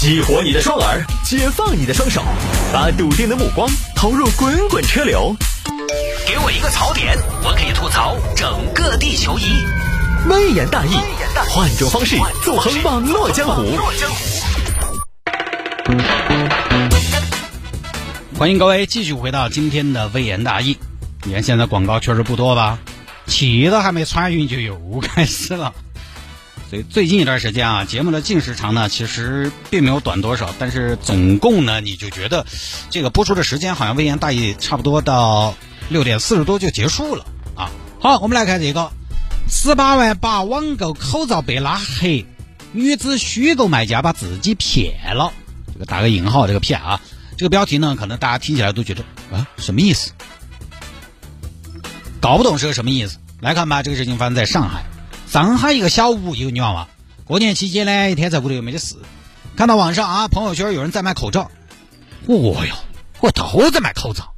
激活你的双耳，解放你的双手，把笃定的目光投入滚滚车流。给我一个槽点，我可以吐槽整个地球仪。微言大义，换种方式纵横网络江湖。欢迎各位继续回到今天的微言大义。你看现在广告确实不多吧？气都还没喘匀就又开始了。所以最近一段时间啊，节目的净时长呢，其实并没有短多少，但是总共呢，你就觉得这个播出的时间好像微言大义差不多到六点四十多就结束了啊。好，我们来看这个十八万把网购口罩被拉黑，女子虚构卖家把自己骗了，这个打个引号，这个骗啊。这个标题呢，可能大家听起来都觉得啊，什么意思？搞不懂是个什么意思。来看吧，这个事情发生在上海。上海一个小屋一个女娃娃，过年期间呢，一天在屋里又没得事，看到网上啊朋友圈有人在卖口罩，哦哟，我都在卖口罩。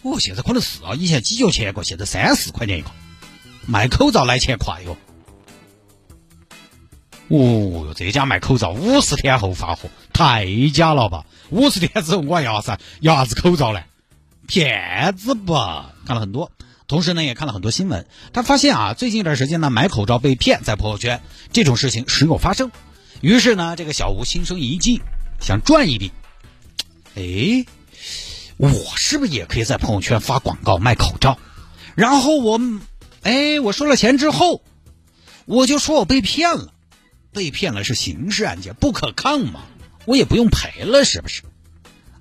哦，现在可能是啊，以前几角钱一个，现在三四块钱一个，卖口罩来钱快哟。哦哟，这家卖口罩五十天后发货，太假了吧？五十天之后我要啥要啥子口罩呢？骗子吧！看了很多，同时呢也看了很多新闻。他发现啊，最近一段时间呢买口罩被骗，在朋友圈这种事情时有发生。于是呢，这个小吴心生一计，想赚一笔。哎，我是不是也可以在朋友圈发广告卖口罩？然后我，哎，我收了钱之后，我就说我被骗了。被骗了是刑事案件，不可抗嘛，我也不用赔了，是不是？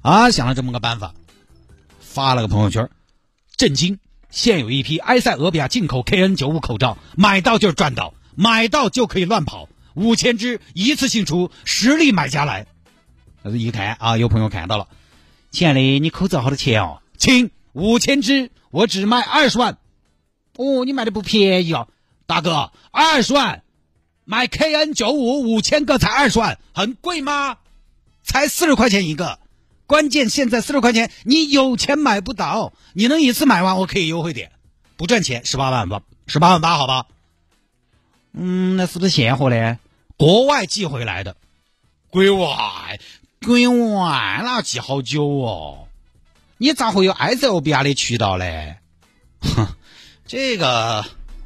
啊，想了这么个办法，发了个朋友圈，震惊！现有一批埃塞俄比亚进口 KN95 口罩，买到就是赚到，买到就可以乱跑，五千只一次性出，实力买家来。一看啊，有朋友看到了，亲爱的，你口罩好多钱哦？亲，五千只，我只卖二十万。哦，你卖的不便宜哦，大哥，二十万。买 KN 九五五千个才二十万，很贵吗？才四十块钱一个，关键现在四十块钱你有钱买不到，你能一次买完我可以优惠点，不赚钱十八万八，十八万八好吧？嗯，那是不是现货呢？国外寄回来的，国外，国外那寄好久哦，你咋会有埃塞俄比亚的渠道嘞？哼，这个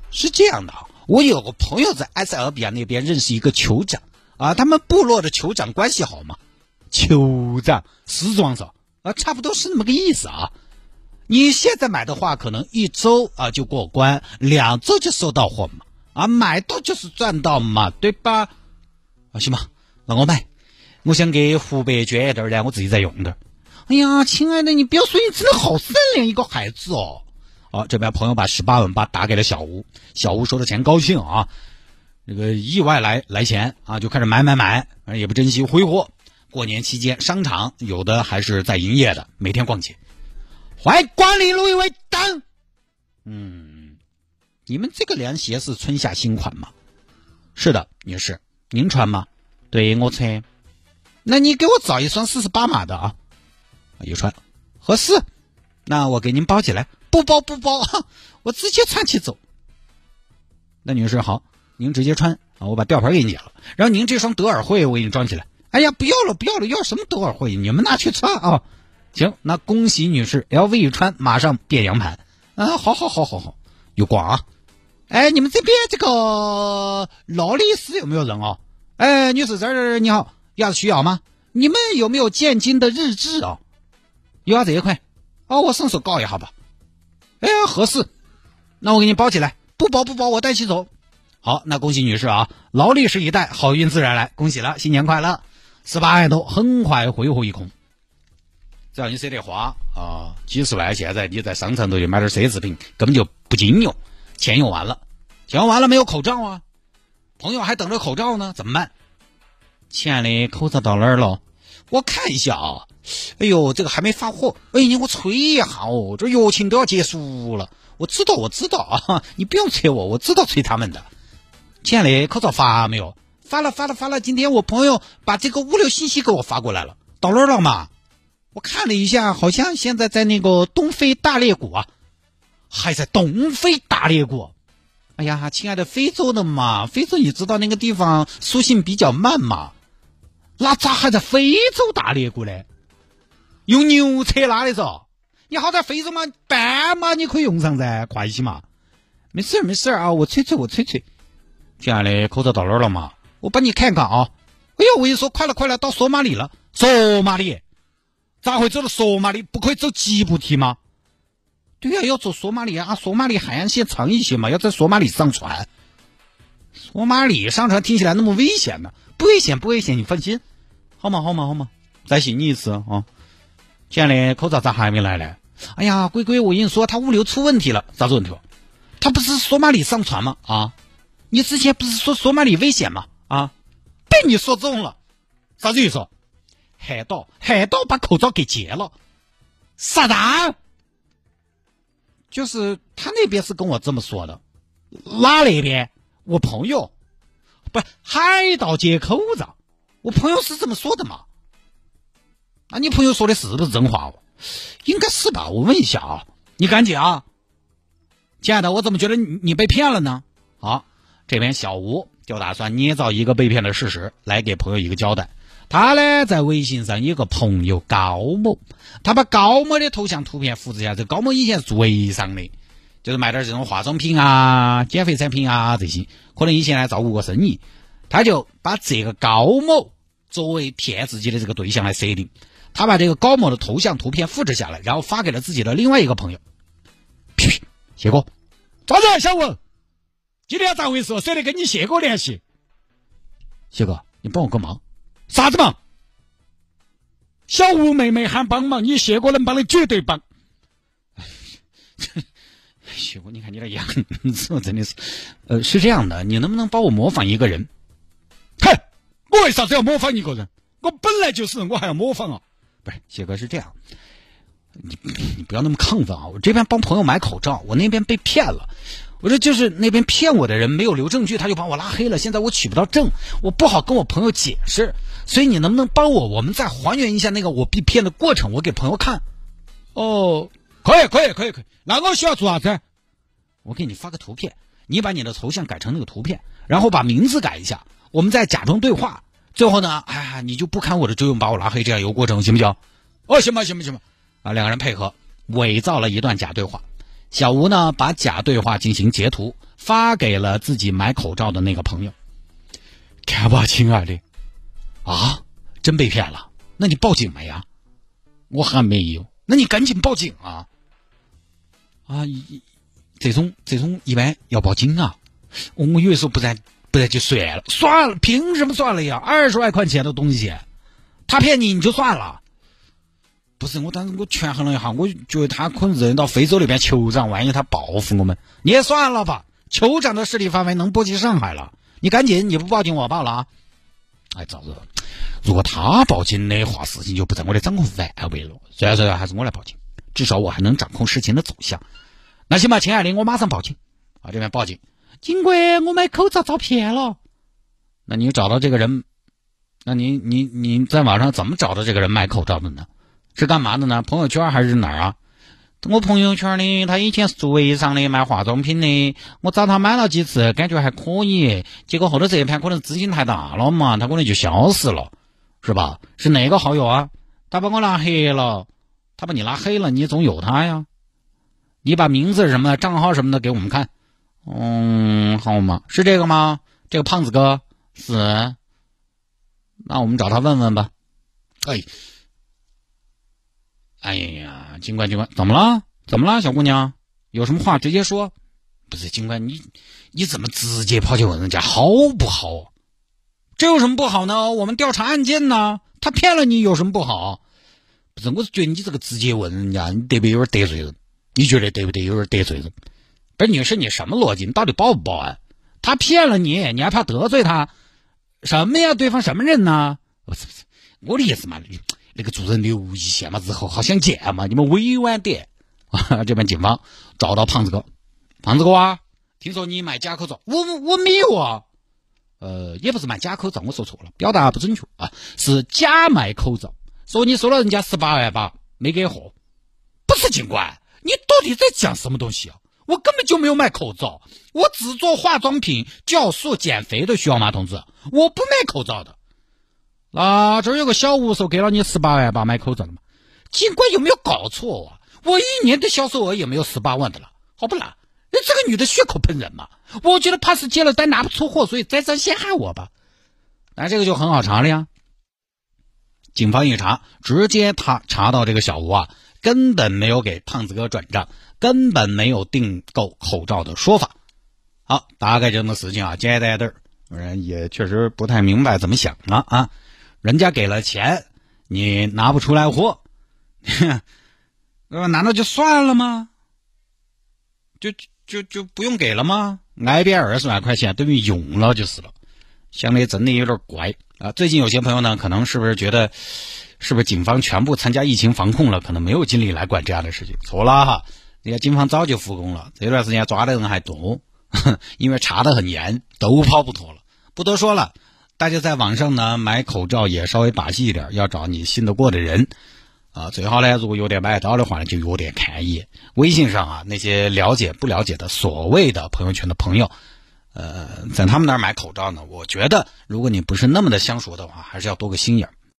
是这样的。我有个朋友在埃塞俄比亚那边认识一个酋长啊，他们部落的酋长关系好嘛？酋长时装上啊，差不多是那么个意思啊。你现在买的话，可能一周啊就过关，两周就收到货嘛。啊，买到就是赚到嘛，对吧？啊，行吧，那我买。我想给湖北捐一点儿我自己再用点。哎呀，亲爱的，你不要说，你真的好善良一个孩子哦。好，这边朋友把十八万八打给了小吴，小吴收了钱高兴啊，这个意外来来钱啊，就开始买买买，也不珍惜挥霍。过年期间，商场有的还是在营业的，每天逛街。欢迎光临路易威登。嗯，你们这个凉鞋是春夏新款吗？是的，女士，您穿吗？对我穿。那你给我找一双四十八码的啊，一穿合适，那我给您包起来。不包不包，我直接穿起走。那女士好，您直接穿啊，我把吊牌给你了。然后您这双德尔惠我给你装起来。哎呀，不要了不要了，要什么德尔惠？你们拿去穿啊。行，那恭喜女士，LV 一穿马上变羊盘啊！好好好好好，有光啊！哎，你们这边这个劳力士有没有人哦？哎，女士这儿你好，要需要吗？你们有没有建金的日志啊？有啊，这一块哦，我顺手告一下吧。哎，合适，那我给你包起来，不包不包，我带起走。好，那恭喜女士啊，劳力士一带，好运自然来，恭喜了，新年快乐！十八万多，很快挥霍一空。只要你舍得花啊，几十万，现在你在商场头去买点奢侈品，根本就不经用，钱用完了，钱用完了没有口罩啊？朋友还等着口罩呢，怎么办？亲爱的，口罩到哪儿了？我看一下啊。哎呦，这个还没发货，哎，你给我催一下哦，这疫情都要结束了。我知道，我知道啊，你不用催我，我知道催他们的。亲爱的，口罩发没有？发了，发了，发了。今天我朋友把这个物流信息给我发过来了，到哪儿了嘛？我看了一下，好像现在在那个东非大裂谷啊，还在东非大裂谷。哎呀，亲爱的，非洲的嘛，非洲你知道那个地方书信比较慢嘛。那咋还在非洲大裂谷呢？用牛车拉的嗦？你好在非洲嘛，斑马你可以用上噻，快些嘛。没事儿没事儿啊，我吹吹我吹吹。亲爱的，口罩到哪儿了嘛？我帮你看看啊。哎呦，我跟你说，快了快了，到索马里了。索马里？咋会走到索马里？不可以走吉布提吗？对呀，要走索马里啊！索马里海岸线长一些嘛，要在索马里上船。索马里上船听起来那么危险呢？不危险，不危险，你放心。好嘛，好嘛，好嘛，再信你一次啊！亲爱的，口罩咋还没来呢？哎呀，龟龟，我跟你说，他物流出问题了。啥子问题？他不是索马里上船吗？啊？你之前不是说索马里危险吗？啊？被你说中了。啥子意思？海盗，海盗把口罩给劫了。啥子？就是他那边是跟我这么说的。哪那边？我朋友，不，海盗劫口罩。我朋友是这么说的嘛？那你朋友说的是不是真话？应该是吧？我问一下啊，你赶紧啊，亲爱的，我怎么觉得你你被骗了呢？好，这边小吴就打算捏造一个被骗的事实来给朋友一个交代。他呢在微信上有个朋友高某，他把高某的头像图片复制下，这高某以前是做微商的，就是卖点这种化妆品啊、减肥产品啊这些，可能以前呢照顾过生意，他就把这个高某作为骗自己的这个对象来设定，他把这个高某的头像图片复制下来，然后发给了自己的另外一个朋友。呸！谢哥，咋子？小文，今天咋回事？舍得跟你谢哥联系？谢哥，你帮我个忙。啥子忙？小吴妹妹喊帮忙，你谢哥能帮的绝对帮。谢哥，你看你那样子，真的是，呃，是这样的，你能不能帮我模仿一个人？哼，我为啥子要模仿一个人？我本来就是，我还要模仿啊？不是，谢哥是这样，你你不要那么亢奋啊！我这边帮朋友买口罩，我那边被骗了。我说就是那边骗我的人没有留证据，他就把我拉黑了。现在我取不到证，我不好跟我朋友解释，所以你能不能帮我？我们再还原一下那个我被骗的过程，我给朋友看。哦，可以，可以，可以，可以。那我需要做啥子？我给你发个图片，你把你的头像改成那个图片，然后把名字改一下，我们再假装对话。最后呢，哎，你就不看我的作用，把我拉黑，这样有过程，行不行？哦，行吧，行吧，行吧。啊，两个人配合，伪造了一段假对话。小吴呢，把假对话进行截图，发给了自己买口罩的那个朋友。看吧，亲爱的，啊，真被骗了？那你报警没呀？我还没有，那你赶紧报警啊！啊，这种这种一般要报警啊。我我以为说不然不然就算了，算了，凭什么算了呀？二十万块钱的东西，他骗你你就算了。不是我，当时我权衡了一下，我觉得他可能认到非洲那边酋长，万一他报复我们，你也算了吧。酋长的势力范围能波及上海了，你赶紧，你不报警我报了啊！哎，咋子，如果他报警的话，事情就不在我的掌控范围了。算了算了，还是我来报警，至少我还能掌控事情的走向。那行吧，亲爱的，我马上报警。啊，这边报警，警官，我买口罩遭骗了。那你找到这个人？那你你你在网上怎么找到这个人卖口罩的呢？是干嘛的呢？朋友圈还是哪儿啊？我朋友圈的，他以前是做微商的，卖化妆品的。我找他买了几次，感觉还可以。结果后头这一盘可能资金太大了嘛，他可能就消失了，是吧？是哪个好友啊？他把我拉黑了。他把你拉黑了，你总有他呀？你把名字什么的、账号什么的给我们看。嗯，好吗？是这个吗？这个胖子哥是？那我们找他问问吧。哎。哎呀，警官，警官，怎么了？怎么了，小姑娘？有什么话直接说。不是，警官，你你怎么直接跑去问人家好不好？这有什么不好呢？我们调查案件呢。他骗了你有什么不好？不是，我是觉得你这个直接问人家，你得不得有点得罪人？你觉得对不对？有点得罪人？不是，女士，你什么逻辑？你到底报不报案？他骗了你，你还怕得罪他？什么呀？对方什么人呢？不是不是，我的意思嘛。那个主人留一线嘛，日后好相见嘛，你们委婉点。啊，这边警方找到胖子哥，胖子哥啊，听说你卖假口罩，我我没有啊，呃，也不是卖假口罩，我说错了，表达不准确啊，是假卖口罩，说你收了人家十八万八，没给货，不是警官，你到底在讲什么东西啊？我根本就没有卖口罩，我只做化妆品、酵素、减肥的，需要吗，同志？我不卖口罩的。啊这儿有个小吴说给了你十八万八买口罩了嘛？警官有没有搞错啊？我一年的销售额也没有十八万的了，好不啦？那这个女的血口喷人嘛？我觉得怕是接了单拿不出货，所以栽赃陷害我吧？那这个就很好查了呀。警方一查，直接他查到这个小吴啊，根本没有给胖子哥转账，根本没有订购口罩的说法。好，大概这么事情啊，简单点儿，人也确实不太明白怎么想了啊。人家给了钱，你拿不出来货，那难道就算了吗？就就就不用给了吗？挨边二十万块钱等于用了就是了，想的真的有点怪啊。最近有些朋友呢，可能是不是觉得，是不是警方全部参加疫情防控了，可能没有精力来管这样的事情？错了哈，人家警方早就复工了，这段时间抓的人还多，因为查的很严，都跑不脱了。不多说了，大家在网上呢买口罩也稍微把戏一点，要找你信得过的人。啊，最好呢，如果有点买到的话呢，就有点看一眼。微信上啊，那些了解不了解的所谓的朋友圈的朋友，呃，在他们那儿买口罩呢，我觉得如果你不是那么的相熟的话，还是要多个心眼。